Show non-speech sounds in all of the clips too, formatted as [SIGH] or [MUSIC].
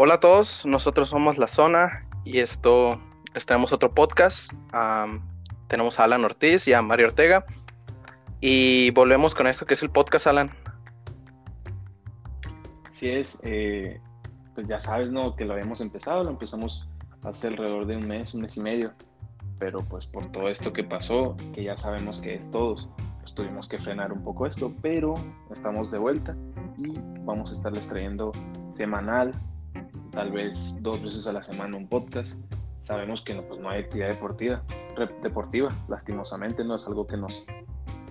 Hola a todos, nosotros somos La Zona y esto, les tenemos otro podcast. tenemos a Alan Ortiz y a Mario Ortega. Y volvemos con esto que es el podcast, Alan. Así es, eh, pues ya sabes, ¿no? Que lo habíamos empezado, lo empezamos hace alrededor de un mes, un mes y medio. Pero pues por todo esto que pasó, que ya sabemos que es todos, pues tuvimos que frenar un poco esto, pero estamos de vuelta y vamos a estarles trayendo semanal, tal vez dos veces a la semana un podcast. Sabemos que no, pues no hay actividad deportiva, deportiva, lastimosamente no es algo que nos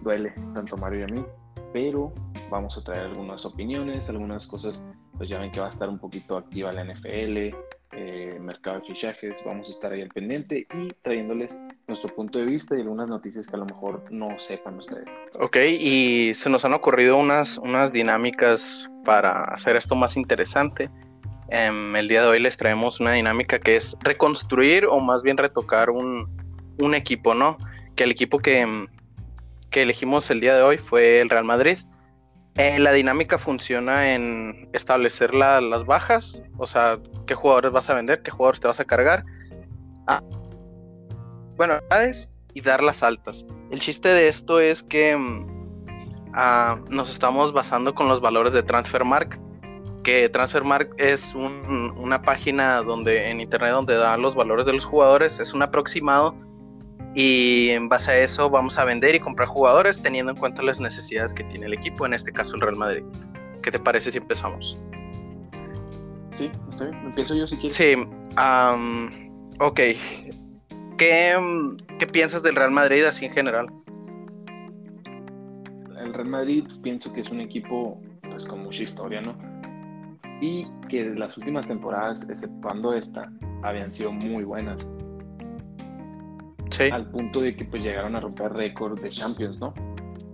duele tanto Mario y a mí, pero vamos a traer algunas opiniones, algunas cosas, pues ya ven que va a estar un poquito activa la NFL, eh, mercado de fichajes, vamos a estar ahí al pendiente y trayéndoles nuestro punto de vista y algunas noticias que a lo mejor no sepan ustedes. Ok, y se nos han ocurrido unas, unas dinámicas para hacer esto más interesante. Em, el día de hoy les traemos una dinámica que es reconstruir o más bien retocar un, un equipo, ¿no? Que el equipo que, que elegimos el día de hoy fue el Real Madrid. Eh, la dinámica funciona en establecer las bajas, o sea, qué jugadores vas a vender, qué jugadores te vas a cargar. Bueno, y dar las altas. El chiste de esto es que mm, ah, nos estamos basando con los valores de Transfermarkt, que Transfermarkt es una página donde en internet donde da los valores de los jugadores, es un aproximado y en base a eso vamos a vender y comprar jugadores teniendo en cuenta las necesidades que tiene el equipo, en este caso el Real Madrid. ¿Qué te parece si empezamos? Sí, está bien. Empiezo yo si quieres. Sí, ok. ¿Qué, ¿Qué piensas del Real Madrid así en general? El Real Madrid pienso que es un equipo pues con mucha historia, ¿no? Y que las últimas temporadas, exceptuando esta, habían sido muy buenas al punto de que pues llegaron a romper récord de Champions, ¿no?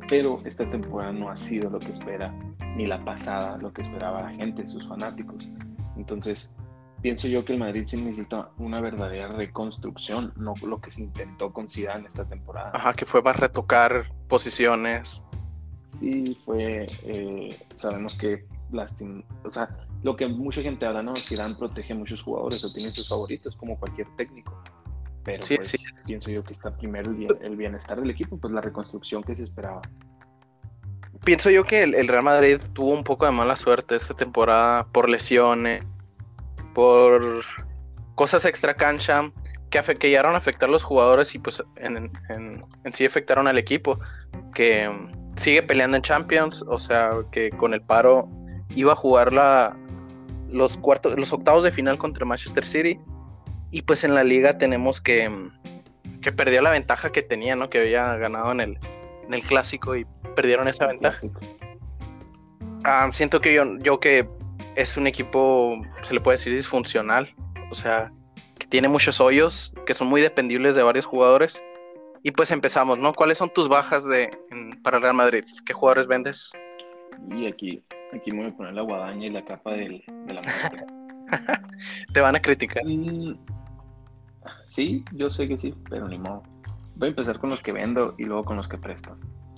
Pero esta temporada no ha sido lo que espera, ni la pasada, lo que esperaba la gente, sus fanáticos. Entonces, pienso yo que el Madrid sí necesita una verdadera reconstrucción, no lo que se intentó con Zidane esta temporada. Ajá, que fue más retocar posiciones. Sí, fue, eh, sabemos que lastim o sea, lo que mucha gente habla, ¿no? Zidane protege a muchos jugadores o tiene sus favoritos, como cualquier técnico pero pues, pienso yo que está primero el, bienestar del equipo, pues la reconstrucción que se esperaba. Pienso yo que el, Real Madrid tuvo un poco de mala suerte esta temporada por lesiones, por cosas extra cancha que, que llegaron a afectar a los jugadores y pues en, sí afectaron al equipo, que sigue peleando en Champions, o sea que con el paro iba a jugar la, los cuartos, los octavos de final contra Manchester City y pues en la liga tenemos que, que perdió la ventaja que tenía, ¿no? Que había ganado en el, en el clásico y perdieron esa ventaja. Ah, siento que yo, yo que es un equipo, se le puede decir disfuncional, o sea, que tiene muchos hoyos, que son muy dependibles de varios jugadores. Y pues empezamos, ¿no? ¿Cuáles son tus bajas de, para el Real Madrid? ¿Qué jugadores vendes? Y aquí, aquí me voy a poner la guadaña y la capa del, de la [LAUGHS] Te van a criticar. Mm, Sí, yo sé que sí, pero ni modo. Voy a empezar con los que vendo y luego con los que presto.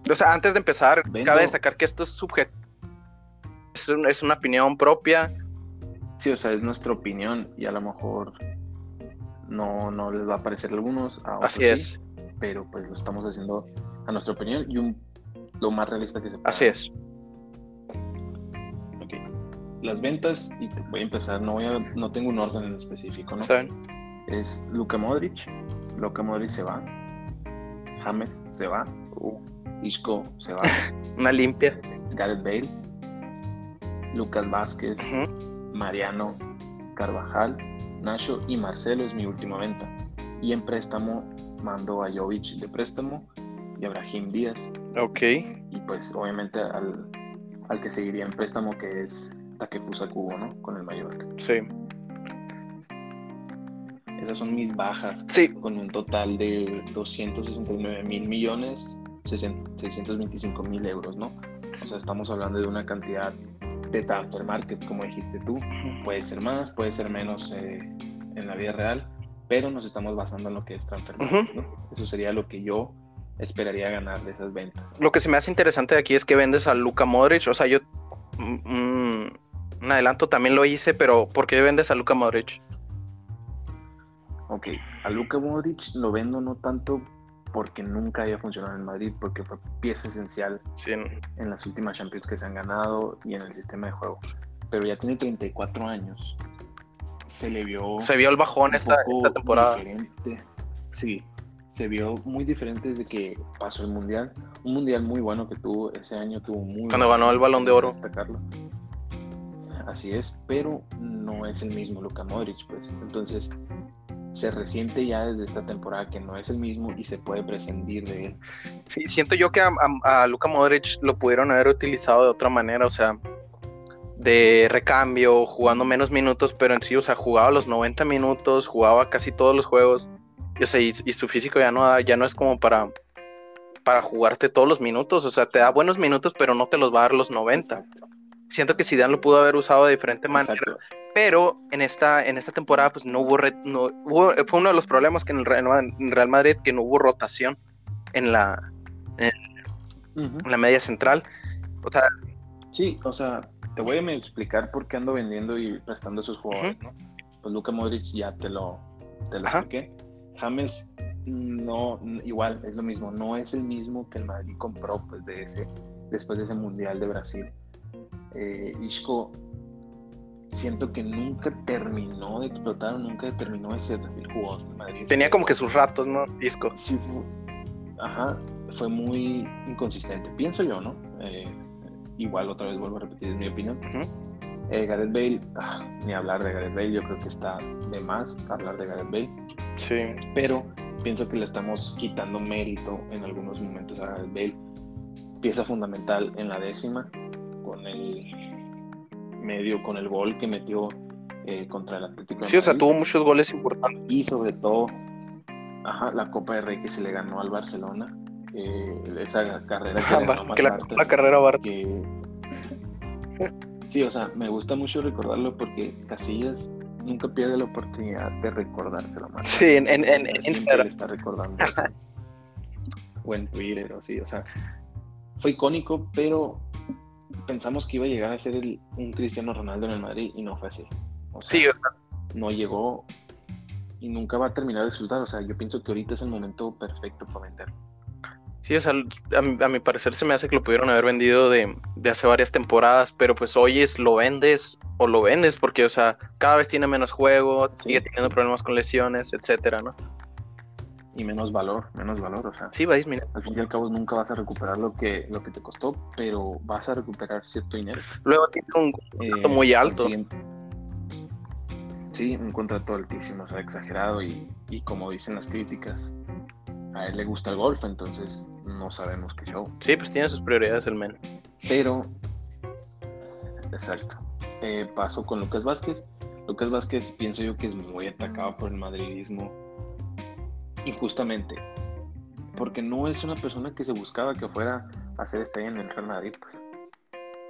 O sea, antes de empezar, cabe destacar que esto es sujeto. Es, una opinión propia. Sí, o sea, es nuestra opinión y a lo mejor no, no les va a parecer a algunos. Así es. pero pues lo estamos haciendo a nuestra opinión y un, lo más realista que se pueda. Así es. Las ventas, y voy a empezar, no, voy a, no tengo un orden en específico, ¿no? ¿Saben? es Luka Modric. Luka Modric se va. James se va. Uh, Isco se va. [LAUGHS] Una limpia. Gareth Bale. Lucas Vázquez. Mariano Carvajal. Nacho y Marcelo es mi última venta. Y en préstamo mando a Jovic de préstamo y a Brahim Díaz. Ok. Y pues obviamente al, al que seguiría en préstamo que es Takefusa Kubo, ¿no? Con el Mallorca. Sí. Esas son mis bajas. Sí. Con un total de 269 mil millones, 625 mil euros, ¿no? O sea, estamos hablando de una cantidad de transfer market, como dijiste tú. Puede ser más, puede ser menos eh, en la vida real, pero nos estamos basando en lo que es transfer market, ¿no? Eso sería lo que yo esperaría ganar de esas ventas. Lo que se me hace interesante de aquí es que vendes a Luca Modric, o sea, yo... Mm, un adelanto, también lo hice, pero ¿por qué vendes a Luka Modric? Ok, a Luka Modric lo vendo no tanto porque nunca haya funcionado en Madrid, porque fue pieza esencial en las últimas Champions que se han ganado y en el sistema de juego. Pero ya tiene 34 años. Se le vio. Se vio el bajón esta, esta, temporada. Diferente. Sí, se vio muy diferente desde que pasó el mundial. Un mundial muy bueno que tuvo ese año, tuvo muy. Cuando ganó el balón de oro. Destacarlo. Así es, pero no es el mismo Luka Modric, pues. Entonces, se resiente ya desde esta temporada que no es el mismo y se puede prescindir de él. Sí, siento yo que a, a, Luka Modric lo pudieron haber utilizado de otra manera, o sea, de recambio, jugando menos minutos, pero en sí, o sea, jugaba los 90 minutos, jugaba casi todos los juegos, y, o sea, y, su físico ya no, ya no es como para, para jugarte todos los minutos, o sea, te da buenos minutos, pero no te los va a dar los 90. Siento que Zidane lo pudo haber usado de diferente manera, pero en esta, en esta temporada pues no hubo, no fue uno de los problemas que en el Real Madrid que no hubo rotación en la, en, la media central. O sea, sí, o sea, te voy a explicar por qué ando vendiendo y prestando esos jugadores, ¿no? Pues Luca Modric ya te lo, te lo expliqué. James no, igual, es lo mismo, no es el mismo que el Madrid compró pues, de ese, después de ese Mundial de Brasil. Eh, Isco siento que nunca terminó de explotar, nunca terminó de ser el jugador de Madrid. Tenía como que sus ratos, ¿no? Disco. Sí, fue, ajá, fue muy inconsistente, pienso yo, ¿no? Eh, igual otra vez vuelvo a repetir, es mi opinión. Eh, Gareth Bale, ah, ni hablar de Gareth Bale, yo creo que está de más hablar de Gareth Bale. Sí. Pero pienso que le estamos quitando mérito en algunos momentos a Gareth Bale. Pieza fundamental en la décima, con el medio con el gol que metió eh, contra el Atlético. sí, o sea, tuvo muchos goles importantes. Y sobre todo, ajá, la Copa de Rey que se le ganó al Barcelona. Eh, esa carrera que, [LAUGHS] la, la, carrera Bar sí, o sea, me gusta mucho recordarlo porque Casillas nunca pierde la oportunidad de recordárselo más. Sí, en, en, en Instagram. está recordando. o en Twitter, o sí, o sea, fue icónico, pero pensamos que iba a llegar a ser un Cristiano Ronaldo en el Madrid y no fue así. O sea, sí, no llegó y nunca va a terminar de disfrutar. O sea, yo pienso que ahorita es el momento perfecto para venderlo. Sí, o sea, a mi, parecer se me hace que lo pudieron haber vendido de, hace varias temporadas, pero pues hoy es lo vendes o lo vendes porque, o sea, cada vez tiene menos juego, sigue teniendo problemas con lesiones, etcétera, ¿no? Y menos valor, menos valor, o sea. Sí, va a disminuir. Al fin y al cabo nunca vas a recuperar lo que, lo que te costó, pero vas a recuperar cierto dinero. Luego tiene un contrato muy eh, alto. Sí, un contrato altísimo, o sea, exagerado y, y, como dicen las críticas, a él le gusta el golf, entonces no sabemos qué show. Sí, pues tiene sus prioridades el men. Pero, exacto. Eh, paso con Lucas Vázquez. Lucas Vázquez pienso yo que es muy atacado por el madridismo injustamente, porque no es una persona que se buscaba que fuera a ser estrella en el Real Madrid. Pues.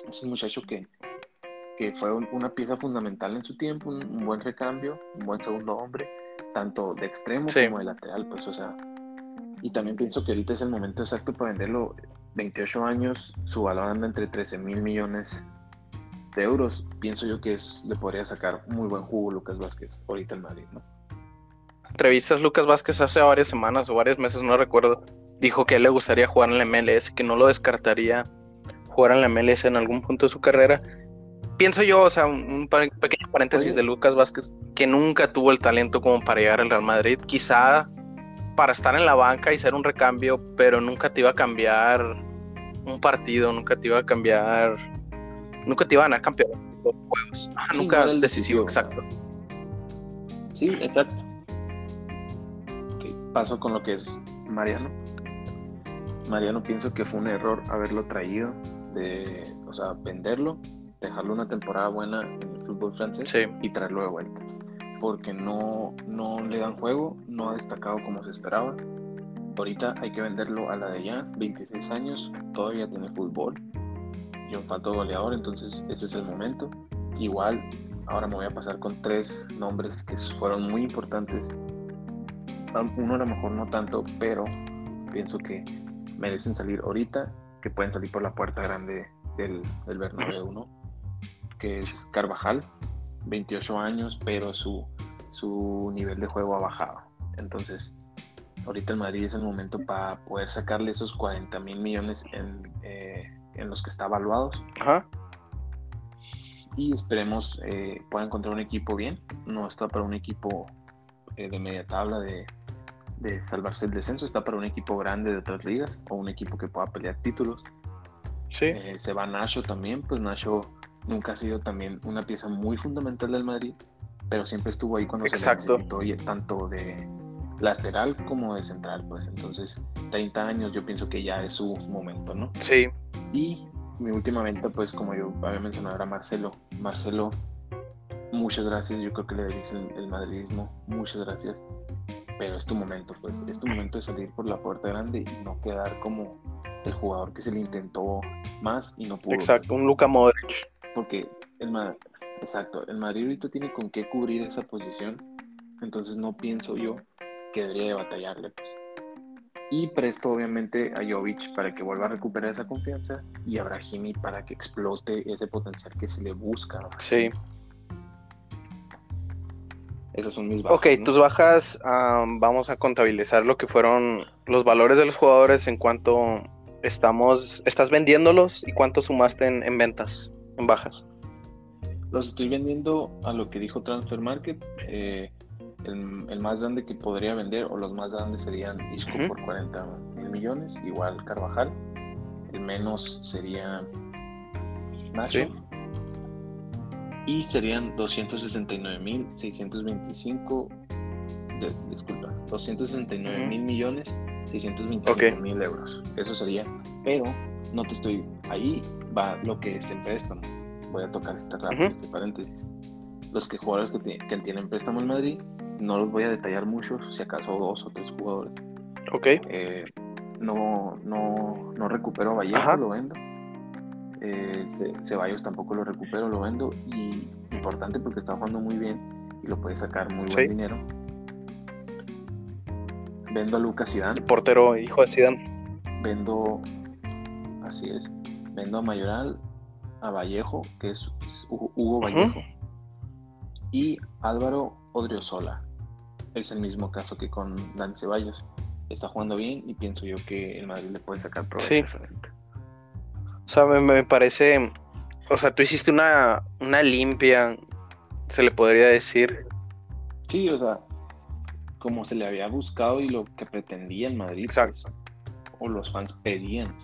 Es un muchacho que, que fue una pieza fundamental en su tiempo, un, buen recambio, un buen segundo hombre, tanto de extremo como de lateral, pues, o sea, y también pienso que ahorita es el momento exacto para venderlo. 28 años, su valor anda entre 13 mil millones de euros. Pienso yo que es, le podría sacar muy buen jugo Lucas Vázquez ahorita en Madrid, ¿no? Entrevistas Lucas Vázquez hace varias semanas o varios meses, no recuerdo, dijo que él le gustaría jugar en la MLS, que no lo descartaría jugar en la MLS en algún punto de su carrera. Pienso yo, o sea, un, pequeño paréntesis de Lucas Vázquez, que nunca tuvo el talento como para llegar al Real Madrid, quizá para estar en la banca y ser un recambio, pero nunca te iba a cambiar un partido, nunca te iba a cambiar, nunca te iba a ganar campeón de juegos, nunca el decisivo, exacto. Sí, exacto paso con lo que es Mariano. Mariano pienso que fue un error haberlo traído, de, o sea, venderlo, dejarlo una temporada buena en el fútbol francés y traerlo de vuelta. Porque no, no le dan juego, no ha destacado como se esperaba. Ahorita hay que venderlo a la de ya, 26 años, todavía tiene fútbol y un falto goleador, entonces ese es el momento. Igual, ahora me voy a pasar con tres nombres que fueron muy importantes uno a lo mejor no tanto, pero pienso que merecen salir ahorita, que pueden salir por la puerta grande del, del Bernabéu, ¿no? que es Carvajal, 28 años, pero su, su nivel de juego ha bajado. Entonces, ahorita el Madrid es el momento para poder sacarle esos 40 mil millones en, eh, en, los que está evaluados. Ajá. Y esperemos eh, pueda encontrar un equipo bien. No está para un equipo eh, de media tabla de, de salvarse el descenso, está para un equipo grande de otras ligas o un equipo que pueda pelear títulos. Sí. Eh, se va Nacho también, pues Nacho nunca ha sido también una pieza muy fundamental del Madrid, pero siempre estuvo ahí cuando Exacto. se necesitó, y tanto de lateral como de central, pues entonces 30 años yo pienso que ya es su momento, ¿no? Sí. Y mi última venta, pues como yo había mencionado, era Marcelo. Marcelo, muchas gracias, yo creo que le dicen el madridismo, muchas gracias, pero es tu momento, pues es tu momento de salir por la puerta grande y no quedar como el jugador que se le intentó más y no pudo. Exacto, un Luka Modric. Porque el exacto, el Madrid ahorita tiene con qué cubrir esa posición, entonces no pienso yo que debería de batallarle, pues. Y presto obviamente a Jovic para que vuelva a recuperar esa confianza y a Brahimi para que explote ese potencial que se le busca. ¿no? Sí. Esas son mis bajas. Ok, ¿no? tus bajas, am, vamos a contabilizar lo que fueron los valores de los jugadores en cuanto estamos, estás vendiéndolos y cuánto sumaste en, en ventas, en bajas. Los estoy vendiendo a lo que dijo Transfer Market. eh, el, el más grande que podría vender, o los más grandes serían Isco por 40 mil millones, igual Carvajal. El menos sería Nacho. Sí. Y serían 269 mil 625. de- disculpa, 269 Ujú. mil millones 625 Ok. mil euros. Eso sería. Pero no te estoy. Ahí va lo que es el préstamo. Voy a tocar este rápido, Ujú. este paréntesis. Los que jugadores que, que tienen préstamo en Madrid, no los voy a detallar mucho, si acaso dos o tres jugadores. Ok, Eh, no, no, no recupero a Vallejo, lo vendo. Eh, Ce- Ceballos tampoco lo recupero, lo vendo. Y importante porque está jugando muy bien y lo puede sacar muy buen dinero. Vendo a Lucas Zidane, portero hijo de Zidane. vendo, así es, vendo a Mayoral, a Vallejo, que es, es Hugo. Vallejo, y Álvaro Odriozola. Es el mismo caso que con Dan Ceballos. Está jugando bien y pienso yo que el Madrid le puede sacar provecho. Sí. O sea, me, me parece, o sea, tú hiciste una, una limpia, se le podría decir. Sí, o sea, como se le había buscado y lo que pretendía el Madrid. Exacto. pues, o los fans pedían.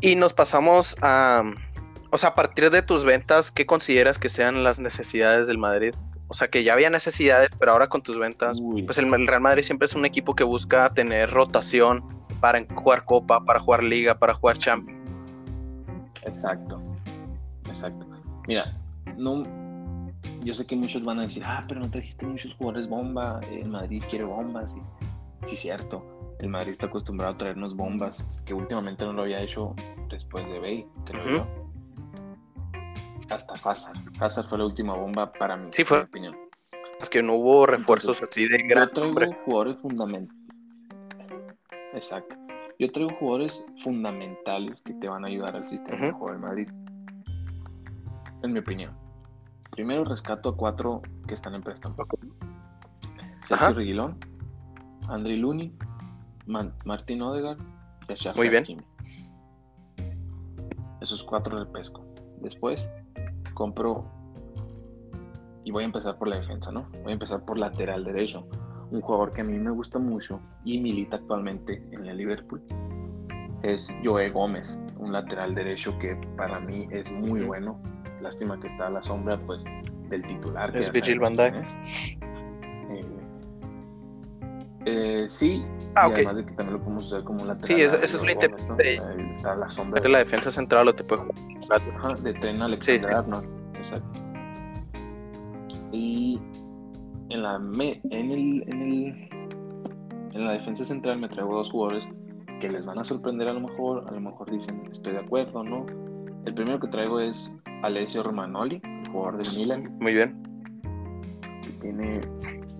Y nos pasamos a, o sea, a partir de tus ventas, ¿qué consideras que sean las necesidades del Madrid? O sea, que ya había necesidades, pero ahora con tus ventas, Uy. pues el, el Real Madrid siempre es un equipo que busca tener rotación para jugar Copa, para jugar Liga, para jugar Champions. Exacto, exacto. Mira, no, yo sé que muchos van a decir, ah, pero no trajiste muchos jugadores bomba, el Madrid quiere bombas. Sí, cierto, el Madrid está acostumbrado a traernos bombas, que últimamente no lo había hecho después de Bale, creo Ujú. yo. Hasta Hazard. Hazard fue la última bomba para mí, Sí, fue. mi opinión. Es que no hubo refuerzos así de gran Yo traigo jugadores fundamentales. Exacto. Yo traigo jugadores fundamentales que te van a ayudar al sistema de juego del Madrid. En mi opinión. Primero rescato a cuatro que están en préstamo. Sergio. Reguilón, André Luni, Man- Martín Odegaard y Achraf Muy bien. Hakimi. Esos cuatro repesco. Después compro y voy a empezar por la defensa, ¿no? Voy a empezar por lateral derecho. Un jugador que a mí me gusta mucho y milita actualmente en el Liverpool es Joe Gómez, un lateral derecho que para mí es muy bueno. Lástima que está a la sombra pues del titular. Es Virgil van es. Eh, eh, sí, Ah, y además de que también lo podemos usar como lateral. Sí, eso- es Joe Gómez, ¿no? Está a la sombra Mete la defensa central o te puede jugar. Ajá, de tren Sí, Alexander sí. Arnold. Exacto. Y en la, me- en, el, en, el, en la defensa central me traigo dos jugadores que les van a sorprender a lo mejor. A lo mejor dicen, estoy de acuerdo, ¿no? El primero que traigo es Alessio Romanoli, el jugador del Milan, Muy bien. que tiene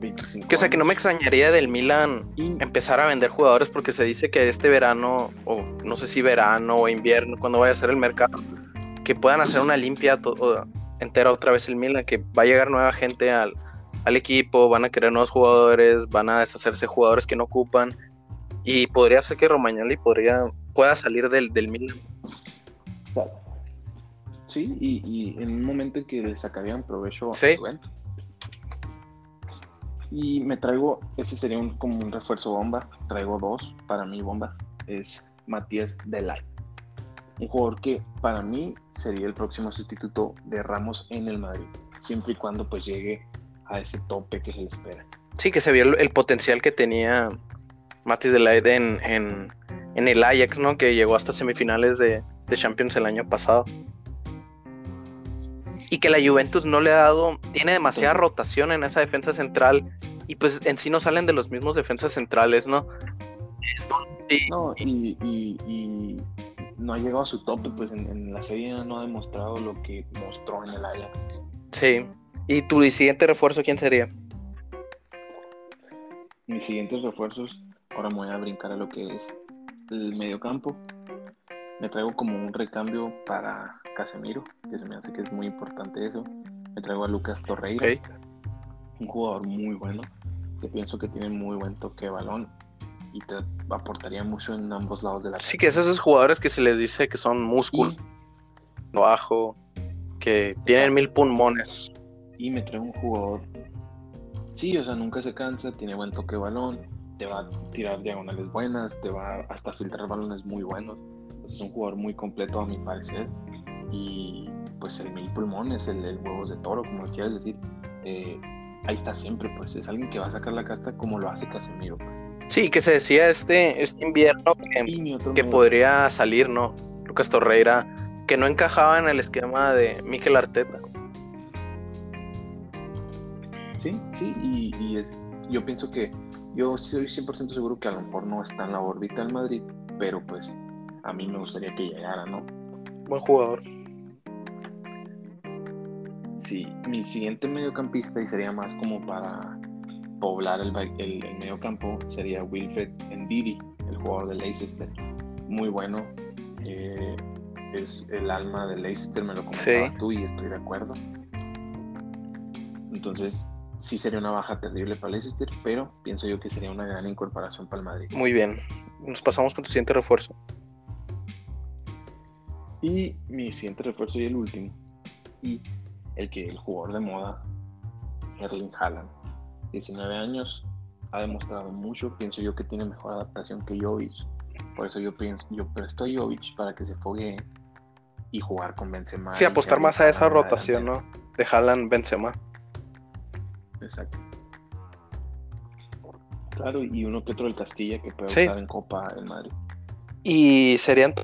25 Que, o sea, que no me extrañaría del Milan Y empezar a vender jugadores porque se dice que este verano, o no sé si verano o invierno, cuando vaya a ser el mercado, que puedan hacer una limpia entera otra vez el Milan, que va a llegar nueva gente al, al equipo, van a querer nuevos jugadores, van a deshacerse jugadores que no ocupan. Y podría ser que Romagnoli podría, pueda salir del, del Milan. Sí, y, en un momento en que le sacarían provecho a su Y me traigo, ese sería un, como un refuerzo bomba, traigo dos para mí bombas, es Matías Delay. Un jugador que para mí sería el próximo sustituto de Ramos en el Madrid, siempre y cuando pues llegue a ese tope que se le espera. Sí, que se vio el, potencial que tenía Matis de en, en, en, el Ajax, ¿no? Que llegó hasta semifinales de, de, Champions el año pasado. Y que la Juventus no le ha dado, tiene demasiada rotación en esa defensa central y pues en sí no salen de los mismos defensas centrales, ¿no? No, y, y, no ha llegado a su tope, pues en, en, la serie no ha demostrado lo que mostró en el Ajax. Sí, ¿Y tu siguiente refuerzo quién sería? Mis siguientes refuerzos, ahora me voy a brincar a lo que es el mediocampo. Me traigo como un recambio para Casemiro, que se me hace que es muy importante eso. Me traigo a Lucas Torreira, un jugador muy bueno, que pienso que tiene muy buen toque de balón y te aportaría mucho en ambos lados de la Sí, que es esos jugadores que se les dice que son músculo, bajo, que tienen mil pulmones y me trae un jugador. Sí, o sea, nunca se cansa, tiene buen toque de balón, te va a tirar diagonales buenas, te va hasta filtrar balones muy buenos. es un jugador muy completo a mi parecer. Y pues el mil pulmones, el, el huevos de toro, como lo quieras decir, eh, ahí está siempre, pues es alguien que va a sacar la casta como lo hace Casemiro. Pues. Sí, que se decía este, este invierno que, que podría salir, ¿no? Lucas Torreira, que no encajaba en el esquema de Mikel Arteta. Sí, sí, y, es, yo pienso que yo soy 100% seguro que a lo mejor no está en la órbita del Madrid, pero pues a mí me gustaría que llegara, ¿no? Buen jugador. Sí, mi siguiente mediocampista y sería más como para poblar el, el, el mediocampo sería Wilfred Ndidi, el jugador de Leicester. Muy bueno. Eh, es el alma de Leicester, me lo comentabas tú y estoy de acuerdo. Entonces, sí sería una baja terrible para Leicester, pero pienso yo que sería una gran incorporación para el Madrid. Muy bien. Nos pasamos con tu siguiente refuerzo. Y mi siguiente refuerzo y el último. Y el que el jugador de moda, Erling Haaland. 19 años, ha demostrado mucho. Pienso yo que tiene mejor adaptación que Jovic. Por eso yo pienso, yo presto a Jovic para que se fogue y jugar con Benzema. Sí, apostar más a esa rotación, ¿no? De Haaland Benzema. Exacto. Claro, y uno que otro del Castilla que puede usar en Copa el Madrid. Y serían.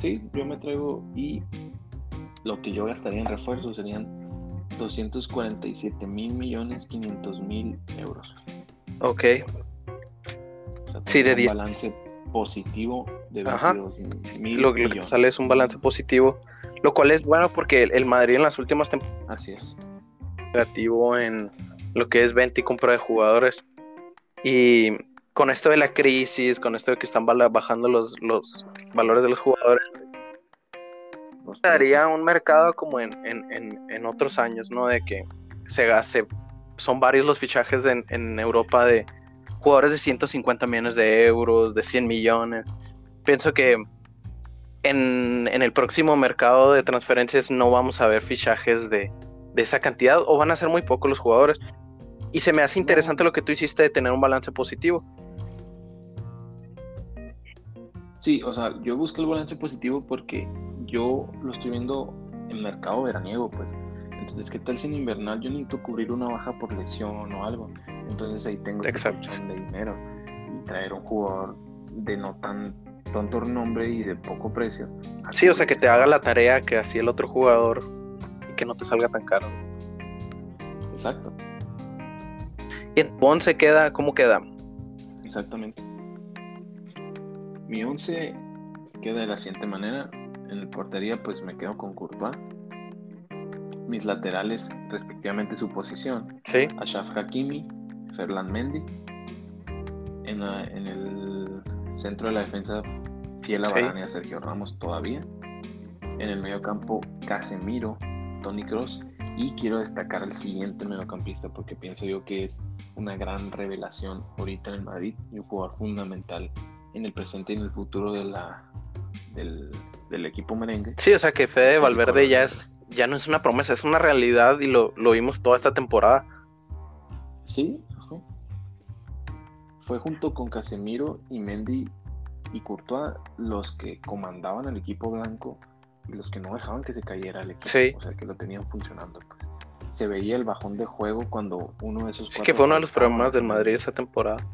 Sí, yo me traigo y lo que yo gastaría en refuerzos serían 247 mil millones 500 mil euros. Ok. sí, de 10. Un balance positivo de 22 mil. Lo, lo que sale es un balance positivo lo cual es bueno porque el Madrid en las últimas temporadas Así es. creativo en lo que es venta y compra de jugadores. Y con esto de la crisis, con esto de que están bajando los, los valores de los jugadores, daría un mercado como en, en, otros años, ¿no? De que se, hace son varios los fichajes en, en Europa de jugadores de 150 millones de euros, de 100 millones. Pienso que en, el próximo mercado de transferencias no vamos a ver fichajes de, esa cantidad o van a ser muy pocos los jugadores. Y se me hace interesante lo que tú hiciste de tener un balance positivo. Sí, o sea, yo busco el balance positivo porque yo lo estoy viendo en mercado veraniego, pues. Entonces, ¿qué tal si en invernal yo necesito cubrir una baja por lesión o algo? Entonces ahí tengo Exacto. de dinero y traer un jugador de no tan tonto nombre y de poco precio. Sí, o sea, que te haga la tarea que hacía el otro jugador y que no te salga tan caro. Exacto. ¿Y en tu 11 queda? ¿Cómo queda? Exactamente. Mi 11 queda de la siguiente manera. En el portería, pues me quedo con Courtois. Mis laterales, respectivamente su posición. Sí. Ashraf Hakimi, Ferland Mendy. En, en el centro de la defensa fiel a Varane y a Sergio Ramos todavía. En el medio campo, Casemiro, Tony Cross. Y quiero destacar al siguiente mediocampista porque pienso yo que es una gran revelación ahorita en el Madrid y un jugador fundamental en el presente y en el futuro de la, del, equipo merengue. Sí, o sea que Fede Valverde ya es ya no es una promesa, es una realidad y lo, lo vimos toda esta temporada. Sí, fue junto con Casemiro y Mendy y Courtois los que comandaban el equipo blanco y los que no dejaban que se cayera el equipo, o sea, que lo tenían funcionando. Pues. Se veía el bajón de juego cuando uno de esos... Sí, que fue uno de los problemas del Madrid esa temporada.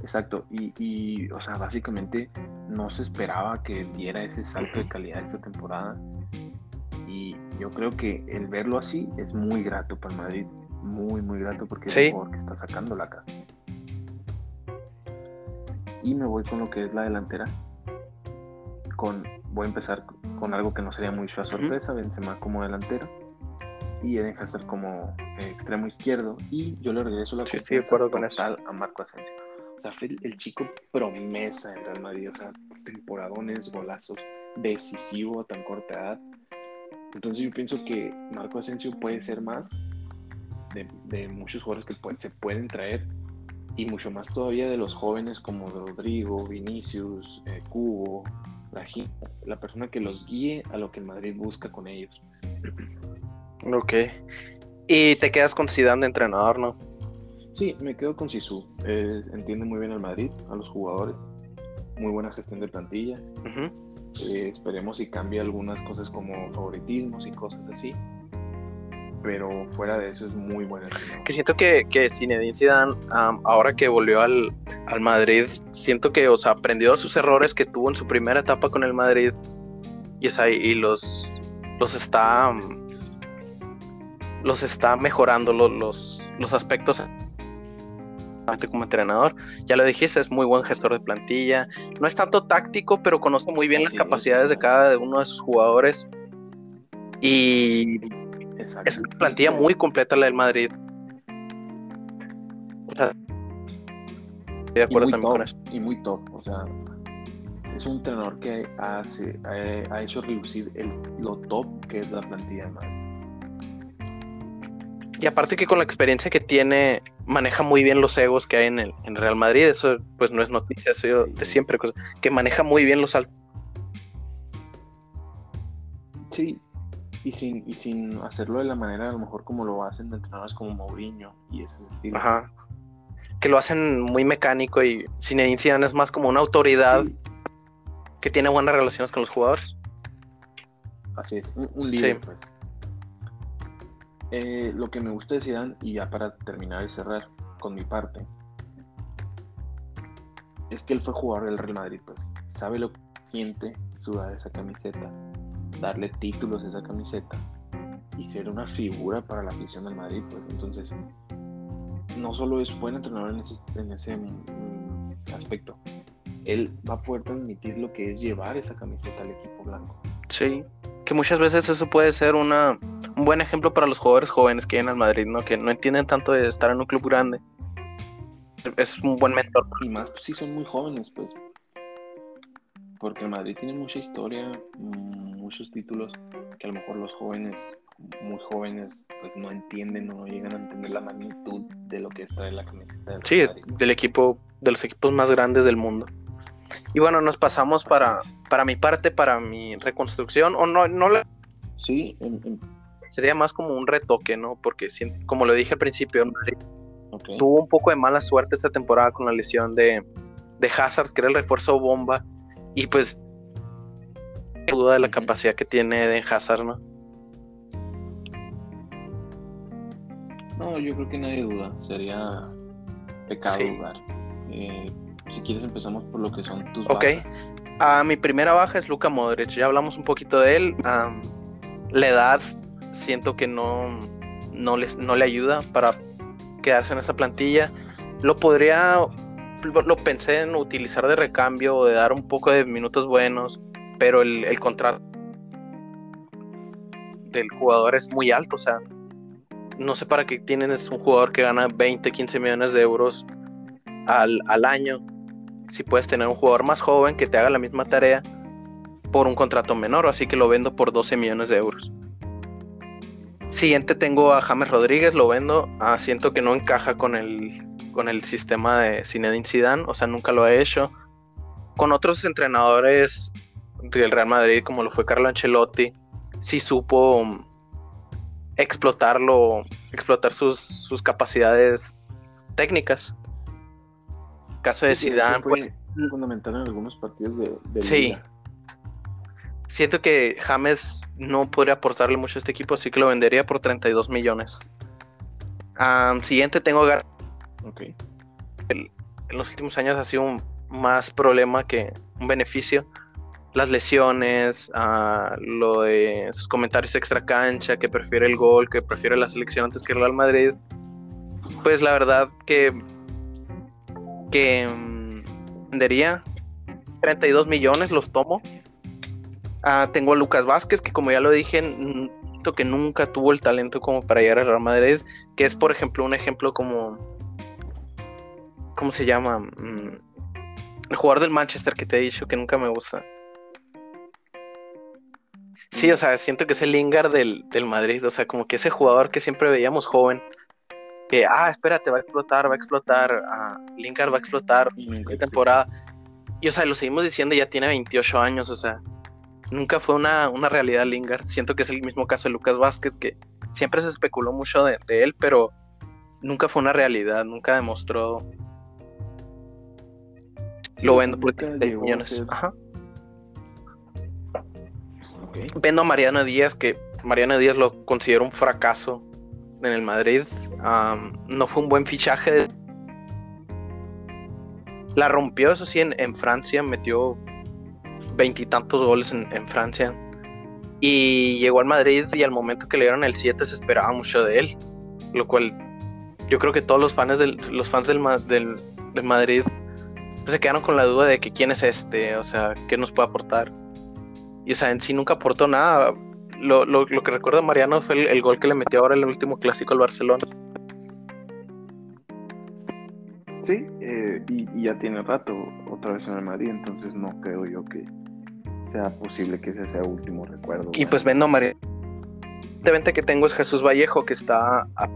Exacto, y, y, o sea, básicamente no se esperaba que diera ese salto de calidad esta temporada. Y yo creo que el verlo así es muy grato para el Madrid muy, muy grato porque es el jugador que está sacando la casa. Y me voy con lo que es la delantera. Con, voy a empezar con algo que no sería mucho a sorpresa, Benzema como delantero y Eden Hazard como eh, extremo izquierdo y yo le regreso la sí, de acuerdo con eso. a Marco Asensio. O sea, fue el, chico promesa en Real Madrid, o sea, temporadones, golazos, decisivo a tan corta edad. Entonces yo pienso que Marco Asensio puede ser más de, muchos jugadores que se pueden traer y mucho más todavía de los jóvenes como Rodrigo, Vinicius, eh, Cubo, la persona que los guíe a lo que el Madrid busca con ellos. Ok. Y te quedas con Zidane de entrenador, ¿no? Sí, me quedo con Sisu. Eh, entiende muy bien al Madrid, a los jugadores. Muy buena gestión de plantilla. Eh, esperemos si cambia algunas cosas como favoritismos y cosas así pero fuera de eso es muy buena. Que siento que, que Zinedine Zidane, ahora que volvió al, Madrid, siento que, o sea, aprendió sus errores que tuvo en su primera etapa con el Madrid y, y los, los está los está mejorando los, los, aspectos como entrenador. Ya lo dijiste, es muy buen gestor de plantilla. No es tanto táctico, pero conoce muy bien las capacidades de cada uno de sus jugadores. Y es una plantilla muy completa la del Madrid. O sea, de acuerdo también con eso. Y muy top, o sea, es un entrenador que hace, ha, hecho reducir el, lo top que es la plantilla de Madrid. Y aparte que con la experiencia que tiene, maneja muy bien los egos que hay en el en Real Madrid. Eso pues no es noticia, eso de siempre, que maneja muy bien los altos. Sí, y sin, y sin hacerlo de la manera a lo mejor como lo hacen entrenadores como Mourinho y ese estilo. Ajá. Que lo hacen muy mecánico y sin Zidane es más como una autoridad que tiene buenas relaciones con los jugadores. Así es, un, líder pues. eh, lo que me gusta de Zidane, y ya para terminar y cerrar con mi parte, es que él fue jugador del Real Madrid, pues sabe lo que siente sudar esa camiseta darle títulos a esa camiseta y ser una figura para la afición del Madrid, pues entonces no solo es buen entrenador en ese, mm, aspecto, él va a poder transmitir lo que es llevar esa camiseta al equipo blanco. Sí, que muchas veces eso puede ser una, un buen ejemplo para los jugadores jóvenes que vienen al Madrid, ¿no? Que no entienden tanto de estar en un club grande. Es un buen mentor. Y más si son muy jóvenes, pues. Porque el Madrid tiene mucha historia, mm, muchos títulos que a lo mejor los jóvenes, muy jóvenes, pues no entienden o no llegan a entender la magnitud de lo que es traer la camiseta. Del sí, del equipo, de los equipos más grandes del mundo. Y bueno, nos pasamos para, para mi parte, para mi reconstrucción, o no, no la... Sí, sería más como un retoque, ¿no? Porque como lo dije al principio, tuvo un poco de mala suerte esta temporada con la lesión de, de Hazard, que era el refuerzo bomba, y pues duda de la capacidad que tiene de Hazard, ¿no? No, yo creo que nadie duda. Sería pecado dudar. Eh, si quieres empezamos por lo que son tus Ok. a mi primera baja es Luka Modric. Ya hablamos un poquito de él. la edad siento que no, no, no le ayuda para quedarse en esa plantilla. Lo podría, lo pensé en utilizar de recambio o de dar un poco de minutos buenos pero el, contrato del jugador es muy alto, o sea, no sé para qué tienen es un jugador que gana 20, 15 millones de euros al, año si puedes tener un jugador más joven que te haga la misma tarea por un contrato menor, así que lo vendo por 12 millones de euros. Siguiente tengo a James Rodríguez, lo vendo, ah, siento que no encaja con el, con el sistema de Zinedine Zidane, o sea, nunca lo ha hecho. Con otros entrenadores del Real Madrid, como lo fue Carlo Ancelotti, sí supo explotarlo, explotar sus, sus capacidades técnicas. Caso de Zidane, pues fundamental en algunos partidos de, sí. Siento que James no podría aportarle mucho a este equipo, así que lo vendería por 32 millones. siguiente tengo Gar okay. en los últimos años ha sido un más problema que un beneficio. Las lesiones, lo de sus comentarios extra cancha, que prefiere el gol, que prefiere la selección antes que el Real Madrid. Pues la verdad que que mm, vendería 32 millones, los tomo. Ah, tengo a Lucas Vázquez, que como ya lo dije, que nunca tuvo el talento como para llegar al Real Madrid, que es por ejemplo un ejemplo como, ¿cómo se llama? Mm, el jugador del Manchester que te he dicho que nunca me gusta. Sí, o sea, siento que es el Lingard del, del Madrid, o sea, como que ese jugador que siempre veíamos joven, que, ah, espérate, va a explotar, va a explotar, ah, Lingard va a explotar, en temporada. Y, o sea, lo seguimos diciendo, ya tiene 28 años, o sea, nunca fue una, una realidad Lingard. Siento que es el mismo caso de Lucas Vázquez, que siempre se especuló mucho de, él, pero nunca fue una realidad, nunca demostró. Lo vendo por 10 millones. Ajá. Vendo a Mariano Díaz, que Mariano Díaz lo considero un fracaso en el Madrid. no fue un buen fichaje. La rompió, eso sí, en, Francia, metió veintitantos goles en, Francia. Y llegó al Madrid y al momento que le dieron el 7 se esperaba mucho de él. Lo cual yo creo que todos los fans del, los fans del, del, Madrid se quedaron con la duda de que quién es este, o sea, qué nos puede aportar. Y o sea, en sí nunca aportó nada lo, lo, lo que recuerdo Mariano fue el, gol que le metió ahora en el último clásico al Barcelona. Sí, eh, y, ya tiene rato otra vez en el Madrid, entonces no creo yo que sea posible que ese sea el último recuerdo. Y pues vendo Mariano. De venta que tengo es Jesús Vallejo, que está a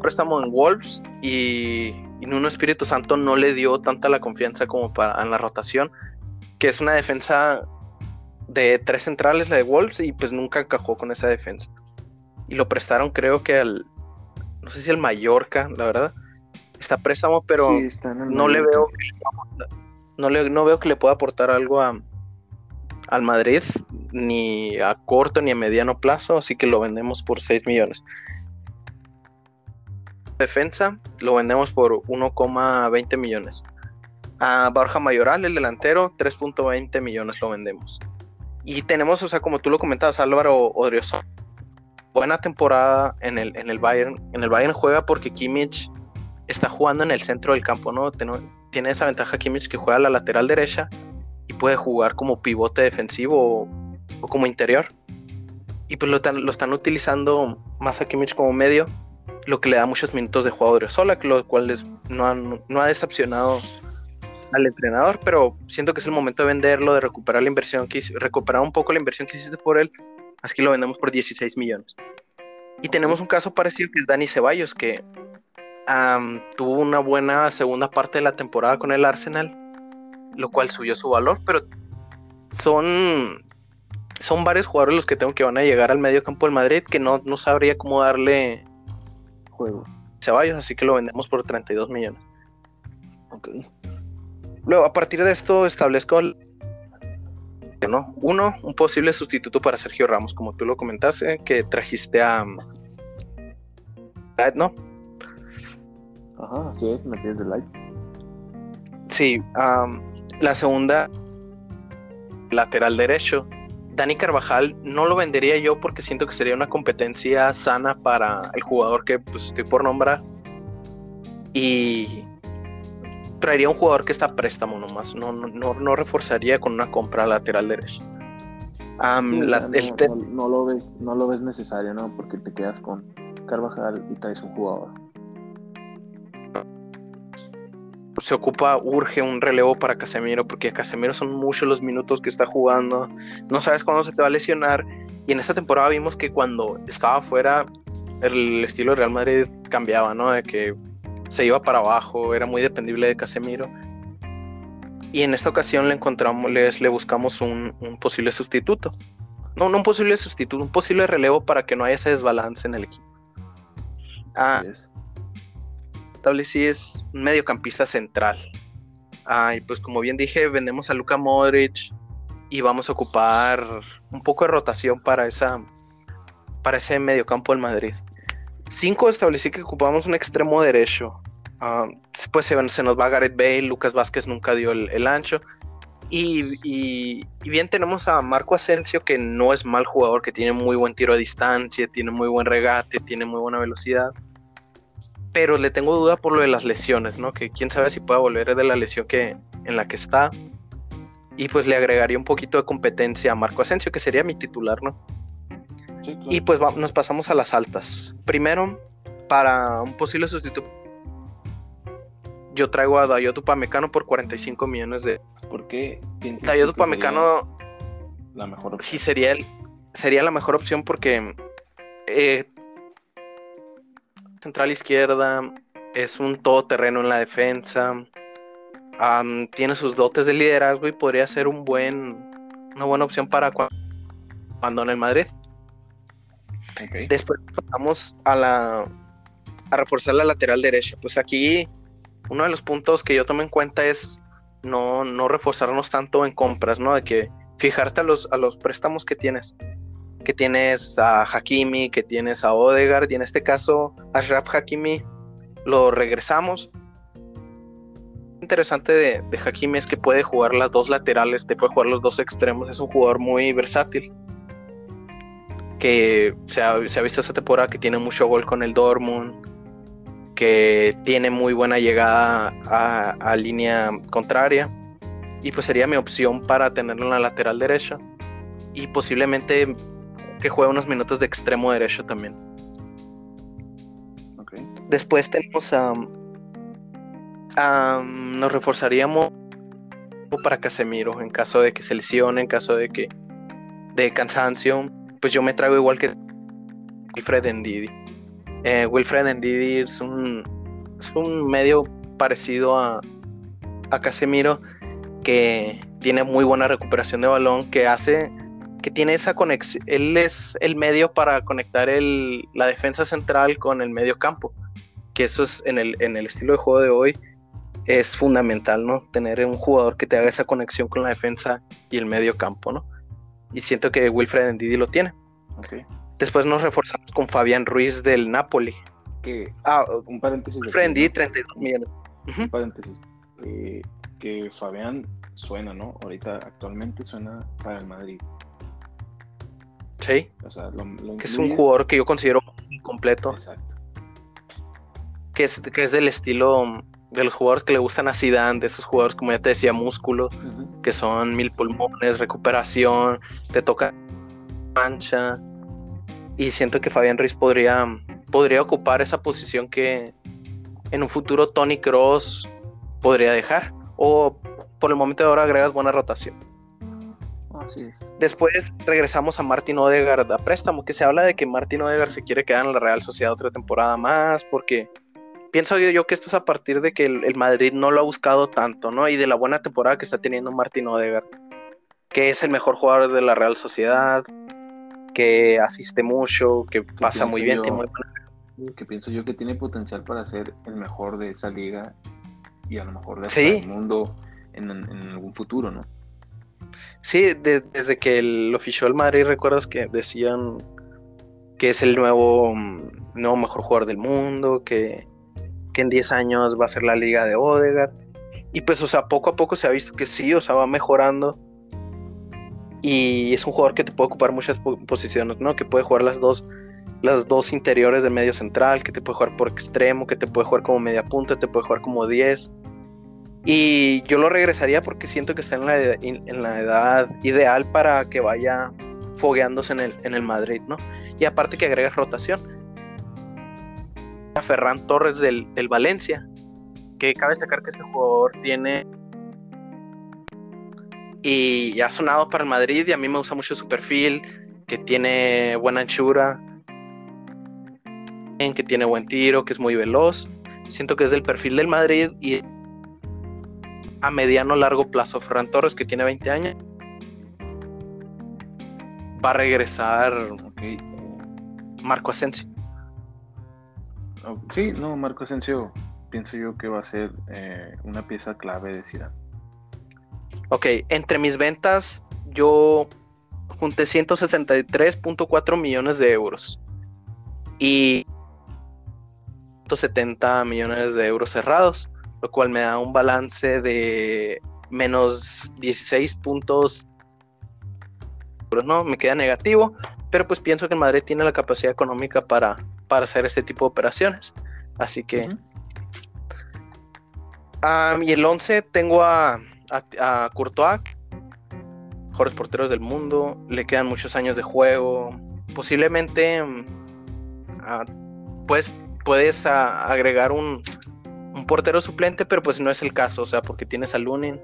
préstamo en Wolves y, y Nuno Espíritu Santo no le dio tanta la confianza como para en la rotación, que es una defensa de tres centrales, la de Wolves, y pues nunca encajó con esa defensa. Y lo prestaron, creo que al, no sé si al Mallorca, la verdad. Está préstamo, pero no le veo no, le, no veo que le pueda aportar algo a, al Madrid, ni a corto ni a mediano plazo, así que lo vendemos por 6 millones. Defensa lo vendemos por 1,20 millones. A Borja Mayoral, el delantero, 3.20 millones lo vendemos. Y tenemos, o sea, como tú lo comentabas, Álvaro Odriozola, buena temporada en el, en el Bayern. En el Bayern juega porque Kimmich está jugando en el centro del campo, ¿no? Tiene esa ventaja Kimmich que juega a la lateral derecha y puede jugar como pivote defensivo o, como interior. Y pues lo, lo, están utilizando más a Kimmich como medio, lo que le da muchos minutos de juego a Odriozola, lo cual no, no ha decepcionado al entrenador, pero siento que es el momento de venderlo, de recuperar la inversión que recuperar un poco la inversión que hiciste por él, así que lo vendemos por 16 millones. Y tenemos un caso parecido que es Dani Ceballos, que tuvo una buena segunda parte de la temporada con el Arsenal, lo cual subió su valor, pero son, son varios jugadores los que tengo que van a llegar al medio campo del Madrid que no, no sabría cómo darle juego. Ceballos, así que lo vendemos por 32 millones. Ok. Luego, a partir de esto, establezco ¿no? Uno, un posible sustituto para Sergio Ramos, como tú lo comentaste, que trajiste a. ¿no? Ajá, así es, me de like. Sí, la segunda, lateral derecho. Dani Carvajal no lo vendería yo porque siento que sería una competencia sana para el jugador que pues, estoy por nombrar. Y traería un jugador que está a préstamo nomás, no, no, no reforzaría con una compra lateral derecha. no, lo ves, no lo ves necesario, ¿no? Porque te quedas con Carvajal y traes un jugador. se ocupa, urge un relevo para Casemiro, porque Casemiro son muchos los minutos que está jugando, no sabes cuándo se te va a lesionar, y en esta temporada vimos que cuando estaba fuera, el estilo de Real Madrid cambiaba, ¿no? De que se iba para abajo, era muy dependible de Casemiro. Y en esta ocasión le encontramos, le buscamos un, posible sustituto. No, no un posible sustituto, un posible relevo para que no haya ese desbalance en el equipo. Ah, establecí es un mediocampista central. Ah, y pues como bien dije, vendemos a Luka Modric y vamos a ocupar un poco de rotación para esa para ese mediocampo del Madrid. Cinco establecí que ocupamos un extremo derecho. Ah, pues se, nos va Gareth Bale, Lucas Vázquez nunca dio el, ancho. Y, bien tenemos a Marco Asensio, que no es mal jugador, que tiene muy buen tiro a distancia, tiene muy buen regate, tiene muy buena velocidad. Pero le tengo duda por lo de las lesiones, ¿no? Que quién sabe si pueda volver de la lesión que, en la que está. Y pues le agregaría un poquito de competencia a Marco Asensio, que sería mi titular, ¿no? Y pues nos pasamos a las altas. Primero, para un posible sustituto, yo traigo a Dayoto Pamecano por 45 millones de. ¿Por qué Dayoto Pamecano. La mejor opción. Sí, sería, el, sería la mejor opción porque. Eh, central izquierda, es un todoterreno en la defensa. tiene sus dotes de liderazgo y podría ser un buen, una buena opción para cuando en el Madrid. Después pasamos a la a reforzar la lateral derecha. Pues aquí uno de los puntos que yo tomo en cuenta es no, no reforzarnos tanto en compras, ¿no? De que fijarte a los, a los préstamos que tienes. Que tienes a Hakimi, que tienes a Odegaard, y en este caso a Raf Hakimi lo regresamos. Interesante de, de Hakimi es que puede jugar las dos laterales, te puede jugar los dos extremos, es un jugador muy versátil que se ha, visto esta temporada que tiene mucho gol con el Dortmund, que tiene muy buena llegada a, línea contraria. Y pues sería mi opción para tenerlo en la lateral derecha. Y posiblemente que juegue unos minutos de extremo derecho también. Después tenemos a. nos reforzaríamos para Casemiro en caso de que se lesione, en caso de que de cansancio pues yo me traigo igual que Wilfred Ndidi. Eh, Wilfred Ndidi es un, es un medio parecido a, a Casemiro que tiene muy buena recuperación de balón, que hace que tiene esa conexión, él es el medio para conectar el, la defensa central con el medio campo, que eso es en el, en el estilo de juego de hoy es fundamental, ¿no? Tener un jugador que te haga esa conexión con la defensa y el medio campo, ¿no? Y siento que Wilfred Ndidi lo tiene. Después nos reforzamos con Fabián Ruiz del Napoli. Que, ah, un paréntesis. Wilfred Ndidi, 32 millones. Un paréntesis. Eh, que Fabián suena, ¿no? Ahorita actualmente suena para el Madrid. Sí. O sea, que es un jugador que yo considero completo. Exacto. Que es, que es del estilo de los jugadores que le gustan a Zidane, de esos jugadores como ya te decía, músculo, que son mil pulmones, recuperación, te toca mancha. Y siento que Fabián Ruiz podría, podría ocupar esa posición que en un futuro Tony Cross podría dejar. O por el momento de ahora agregas buena rotación. Después regresamos a Martin Odegaard a préstamo, que se habla de que Martin Odegaard se quiere quedar en la Real Sociedad otra temporada más porque pienso yo que esto es a partir de que el, Madrid no lo ha buscado tanto, ¿no? Y de la buena temporada que está teniendo Martín Odegaard, que es el mejor jugador de la Real Sociedad, que asiste mucho, que pasa muy bien. Que pienso yo que tiene potencial para ser el mejor de esa liga y a lo mejor de el mundo en, algún futuro, ¿no? Sí, desde que lo fichó el Madrid, recuerdas que decían que es el nuevo, mm, nuevo mejor jugador del mundo, que, que en 10 años va a ser la liga de Odegaard. Y pues, o sea, poco a poco se ha visto que sí, o sea, va mejorando. Y es un jugador que te puede ocupar muchas posiciones, ¿no? Que puede jugar las dos, las dos interiores de medio central, que te puede jugar por extremo, que te puede jugar como media punta, te puede jugar como 10. Y yo lo regresaría porque siento que está en la, en la edad ideal para que vaya fogueándose en el, en el Madrid, ¿no? Y aparte que agregas rotación a Ferran Torres del, Valencia, que cabe destacar que este jugador tiene y ha sonado para el Madrid y a mí me gusta mucho su perfil, que tiene buena anchura, que tiene buen tiro, que es muy veloz. Siento que es del perfil del Madrid y a mediano largo plazo Ferran Torres, que tiene 20 años, va a regresar Marco Asensio. Sí, no, Marco Asensio pienso yo que va a ser eh, una pieza clave de Zidane. Ok, entre mis ventas yo junté 163.4 millones de euros y 170 millones de euros cerrados, lo cual me da un balance de menos 16 puntos. No, me queda negativo, pero pues pienso que Madrid tiene la capacidad económica para, para hacer este tipo de operaciones. Así que... y el 11 tengo a a, Courtois, mejores porteros del mundo, le quedan muchos años de juego. Posiblemente mm, pues, puedes agregar un, portero suplente, pero pues no es el caso, o sea, porque tienes a Lunin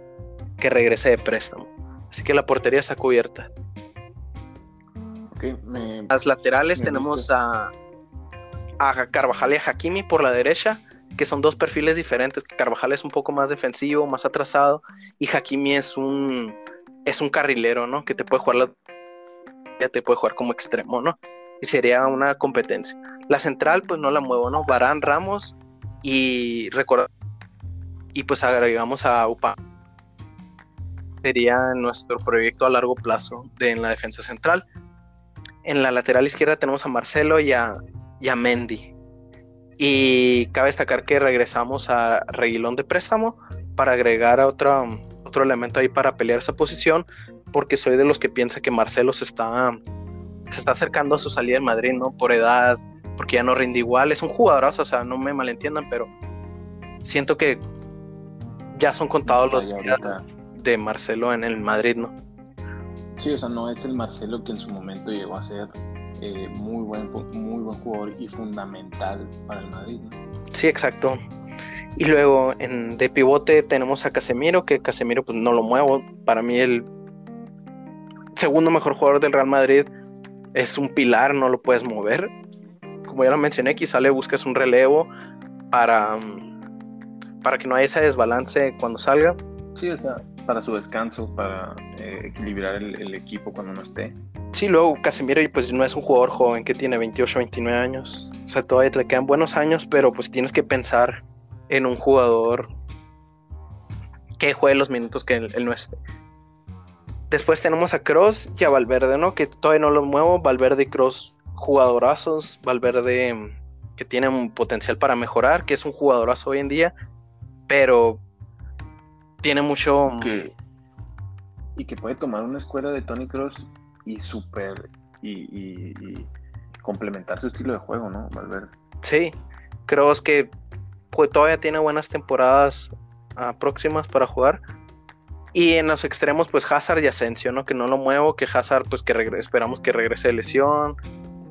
que regrese de préstamo. Así que la portería está cubierta. Las laterales tenemos a, a Carvajal y a Hakimi por la derecha que son dos perfiles diferentes. Carvajal es un poco más defensivo, más atrasado, y Hakimi es un es un carrilero, ¿no? Que te puede jugar la ya te puede jugar como extremo, ¿no? Y sería una competencia. La central, pues no la muevo, ¿no? Barán, Ramos y y pues agregamos a Upa. Sería nuestro proyecto a largo plazo de, en la defensa central. En la lateral izquierda tenemos a Marcelo y a, y a Mendy. Y cabe destacar que regresamos a Reguilón de préstamo para agregar a otro elemento ahí para pelear esa posición, porque soy de los que piensa que Marcelo se está, se está acercando a su salida en Madrid, ¿no? Por edad, porque ya no rinde igual. Es un jugadorazo, o sea, no me malentiendan, pero siento que ya son contados los días de Marcelo en el Madrid, ¿no? Sí, o sea, no es el Marcelo que en su momento llegó a ser eh, muy, buen, muy buen jugador y fundamental para el Madrid. Sí, exacto. Y luego en, de pivote tenemos a Casemiro, que Casemiro pues no lo muevo. Para mí el segundo mejor jugador del Real Madrid es un pilar, no lo puedes mover. Como ya lo mencioné, quizá le busques un relevo para, para que no haya ese desbalance cuando salga. Sí, o sea, para su descanso, para eh, equilibrar el, el, equipo cuando no esté. Sí, luego Casemiro pues no es un jugador joven que tiene 28, 29 años. O sea, todavía te quedan buenos años, pero pues tienes que pensar en un jugador que juegue los minutos que él, no esté. Después tenemos a Cross y a Valverde, ¿no? Que todavía no lo muevo. Valverde y Cross, jugadorazos. Valverde que tiene un potencial para mejorar, que es un jugadorazo hoy en día, pero tiene mucho... y que puede tomar una escuela de Tony Cross y súper y, complementar su estilo de juego, ¿no? Valverde. Sí, creo que pues, todavía tiene buenas temporadas ah, próximas para jugar. Y en los extremos, pues Hazard y Asensio, ¿no? Que no lo muevo, que Hazard, pues que esperamos que regrese de lesión,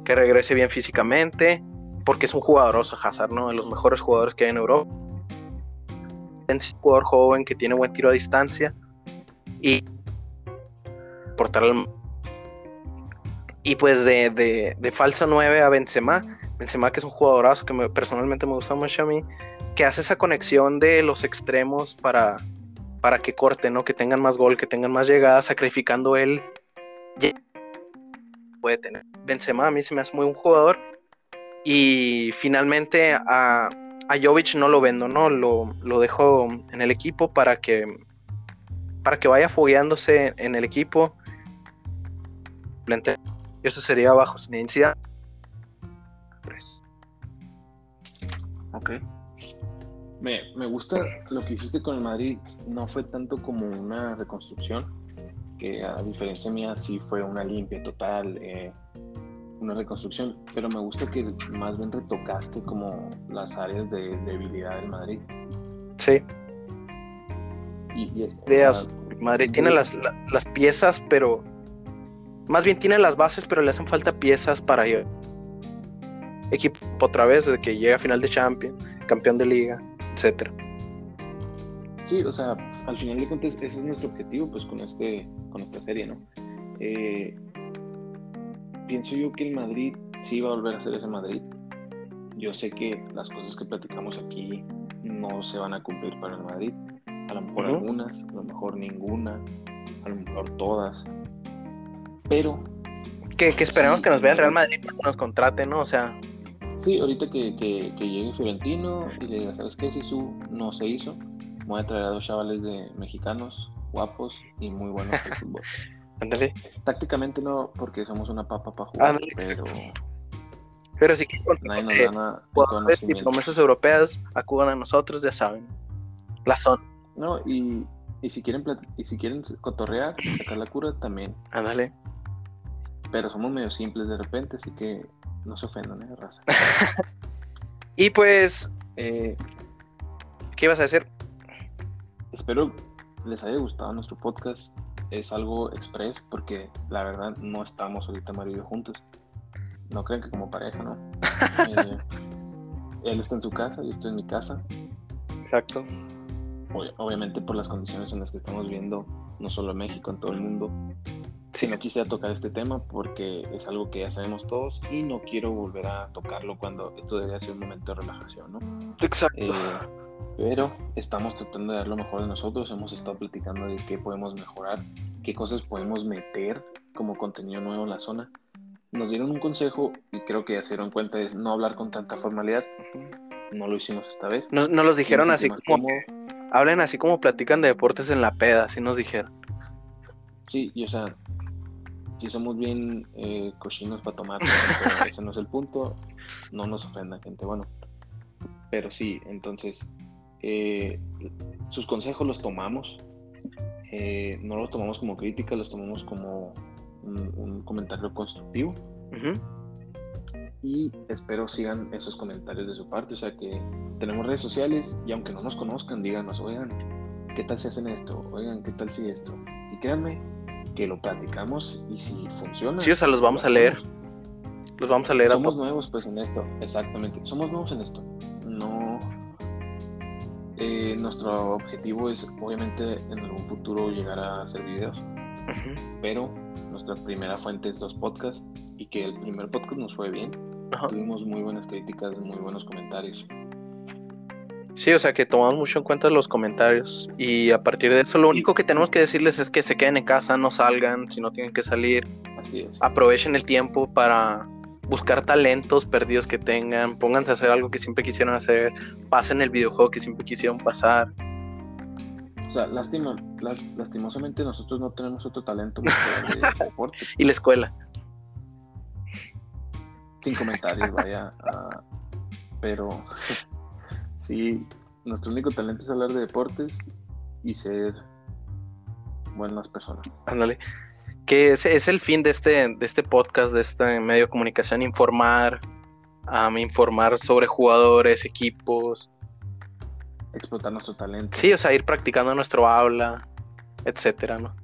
que regrese bien físicamente, porque es un jugadoroso Hazard, ¿no? De los mejores jugadores que hay en Europa. Es un jugador joven que tiene buen tiro a distancia y portar al y pues de, de, de falso 9 a Benzema. Benzema que es un jugadorazo que me, personalmente me gusta mucho a mí. Que hace esa conexión de los extremos para, para que corten, ¿no? Que tengan más gol, que tengan más llegada, sacrificando él. Puede tener. Benzema a mí se me hace muy un jugador. Y finalmente a, a Jovic no lo vendo, ¿no? Lo, lo dejo en el equipo para que para que vaya fogueándose en el equipo. Y eso sería bajo densidad. Ok. Me, me, gusta lo que hiciste con el Madrid. No fue tanto como una reconstrucción, que a diferencia mía sí fue una limpia total, eh, una reconstrucción. Pero me gusta que más bien retocaste como las áreas de debilidad del Madrid. Sí. Y, Ideas. Madrid tiene las, las piezas, pero más bien tiene las bases, pero le hacen falta piezas para ir. Equipo otra vez, de que llega a final de Champions, campeón de liga, etcétera. Sí, o sea, al final de cuentas ese es nuestro objetivo pues con, este, con esta serie, ¿no? Eh, pienso yo que el Madrid sí va a volver a ser ese Madrid. Yo sé que las cosas que platicamos aquí no se van a cumplir para el Madrid. A lo mejor algunas, a lo mejor ninguna, a lo mejor todas. Pero. Que, que esperemos que nos vea el Real Madrid para que nos contrate, ¿no? O sea. Sí, ahorita que, que, que llegue Fiorentino y le diga, ¿sabes qué? Si su no se hizo, voy a traer a dos chavales de mexicanos, guapos y muy buenos de [LAUGHS] fútbol. Ándale. Tácticamente no, porque somos una papa para jugar, Ándale, pero Pero sí que nadie nos eh, gana jugadores y promesas europeas acudan a nosotros, ya saben. La son. No, y, y si quieren y si quieren cotorrear, sacar la cura también. Ándale. Pero somos medio simples de repente, así que no se ofendan, ¿eh, raza? [LAUGHS] Y pues, Eh, ¿qué ibas a decir? espero les haya gustado nuestro podcast. Es algo express porque la verdad no estamos ahorita yo juntos. No crean que como pareja, ¿no? [LAUGHS] Eh, él está en su casa, yo estoy en mi casa. Exacto. Ob- obviamente por las condiciones en las que estamos viendo, no solo en México, en todo el mundo. Sí, no quisiera tocar este tema porque es algo que ya sabemos todos y no quiero volver a tocarlo cuando esto debería ser un momento de relajación, ¿no? Exacto. Eh, pero estamos tratando de dar lo mejor de nosotros, hemos estado platicando de qué podemos mejorar, qué cosas podemos meter como contenido nuevo en la zona. Nos dieron un consejo y creo que ya se dieron cuenta es no hablar con tanta formalidad, no lo hicimos esta vez. Nos, nos los dijeron así como, hablen así como platican de deportes en la peda, así nos dijeron. Sí, y o sea, si somos bien eh, cochinos para tomar, pero ese no es el punto, no nos ofenda gente, bueno. Pero sí, entonces, eh, sus consejos los tomamos, eh, no los tomamos como crítica, los tomamos como un, un comentario constructivo. Y espero sigan esos comentarios de su parte, o sea que tenemos redes sociales y aunque no nos conozcan, díganos, oigan, ¿qué tal si hacen esto? Oigan, ¿qué tal si esto? Y créanme que lo platicamos y si funciona. Sí, o sea, los vamos a leer. Los vamos a leer Somos nuevos pues en esto, exactamente. Somos nuevos en esto. No. eh, nuestro objetivo es obviamente en algún futuro llegar a hacer videos, pero nuestra primera fuente es los podcasts y que el primer podcast nos fue bien. Tuvimos muy buenas críticas, muy buenos comentarios. Sí, o sea que tomamos mucho en cuenta los comentarios y a partir de eso lo único que tenemos que decirles es que se queden en casa, no salgan, si no tienen que salir, Así es. aprovechen el tiempo para buscar talentos perdidos que tengan, pónganse a hacer algo que siempre quisieron hacer, pasen el videojuego que siempre quisieron pasar. O sea, lástima, las- lastimosamente nosotros no tenemos otro talento de [LAUGHS] deporte. Y la escuela. sin comentarios, vaya. ah, pero sí, nuestro único talento es hablar de deportes y ser buenas personas. Ándale. Que ese es el fin de este, de este podcast, de este medio de comunicación, informar, informar sobre jugadores, equipos. Explotar nuestro talento. Sí, o sea, ir practicando nuestro habla, etcétera, ¿no?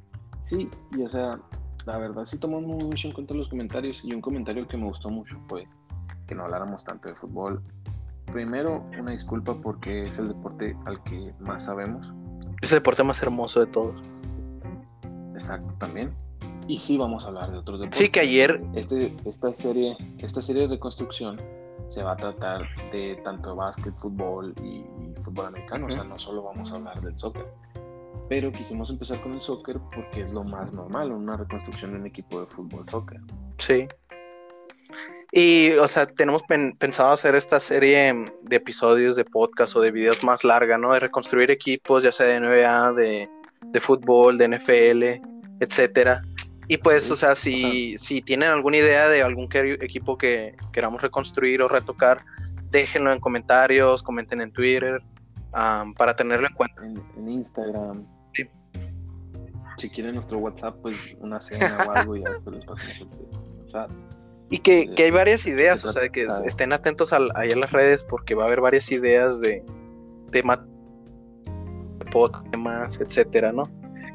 Sí, y o sea, la verdad sí tomamos mucho en cuenta los comentarios y un comentario que me gustó mucho fue que no habláramos tanto de fútbol. Primero, una disculpa porque es el deporte al que más sabemos. Es el deporte más hermoso de todos. Exacto, también. Y sí vamos a hablar de otros deportes. Sí, que ayer, Este, esta, serie, esta serie de reconstrucción se va a tratar de tanto básquet, fútbol y, y fútbol americano. O sea, no solo vamos a hablar del soccer. Pero quisimos empezar con el soccer porque es lo más normal, una reconstrucción de un equipo de fútbol soccer. sí. Y, o sea, tenemos pen- pensado hacer esta serie de episodios de podcast o de videos más larga, ¿no? De reconstruir equipos, ya sea de NBA, de, de fútbol, de NFL, etcétera. Y pues, o sea, si, si tienen alguna idea de algún que- equipo que queramos reconstruir o retocar, déjenlo en comentarios, comenten en Twitter, am, para tenerlo en cuenta. En, en Instagram. Sí. Si quieren nuestro WhatsApp, pues una cena o algo y ya después les pasamos el WhatsApp. Y que, que hay varias ideas, o sea, que estén atentos al, ahí en las redes porque va a haber varias ideas de temas, temas, etcétera, ¿no?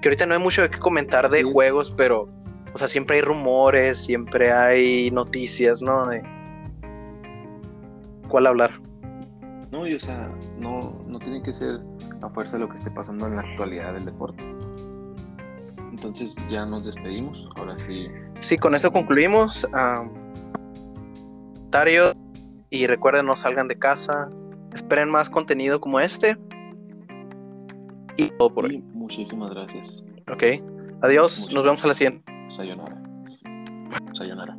Que ahorita no hay mucho de qué comentar de juegos, pero, o sea, siempre hay rumores, siempre hay noticias, ¿no? De cuál hablar. No, y o sea, no, no tiene que ser a fuerza de lo que esté pasando en la actualidad del deporte. Entonces ya nos despedimos, ahora sí. Sí, con esto concluimos. Tario, y recuerden, no salgan de casa, esperen más contenido como este. Y todo por hoy. Muchísimas gracias. Ok, adiós, nos vemos a la siguiente. Sayonara. Sayonara.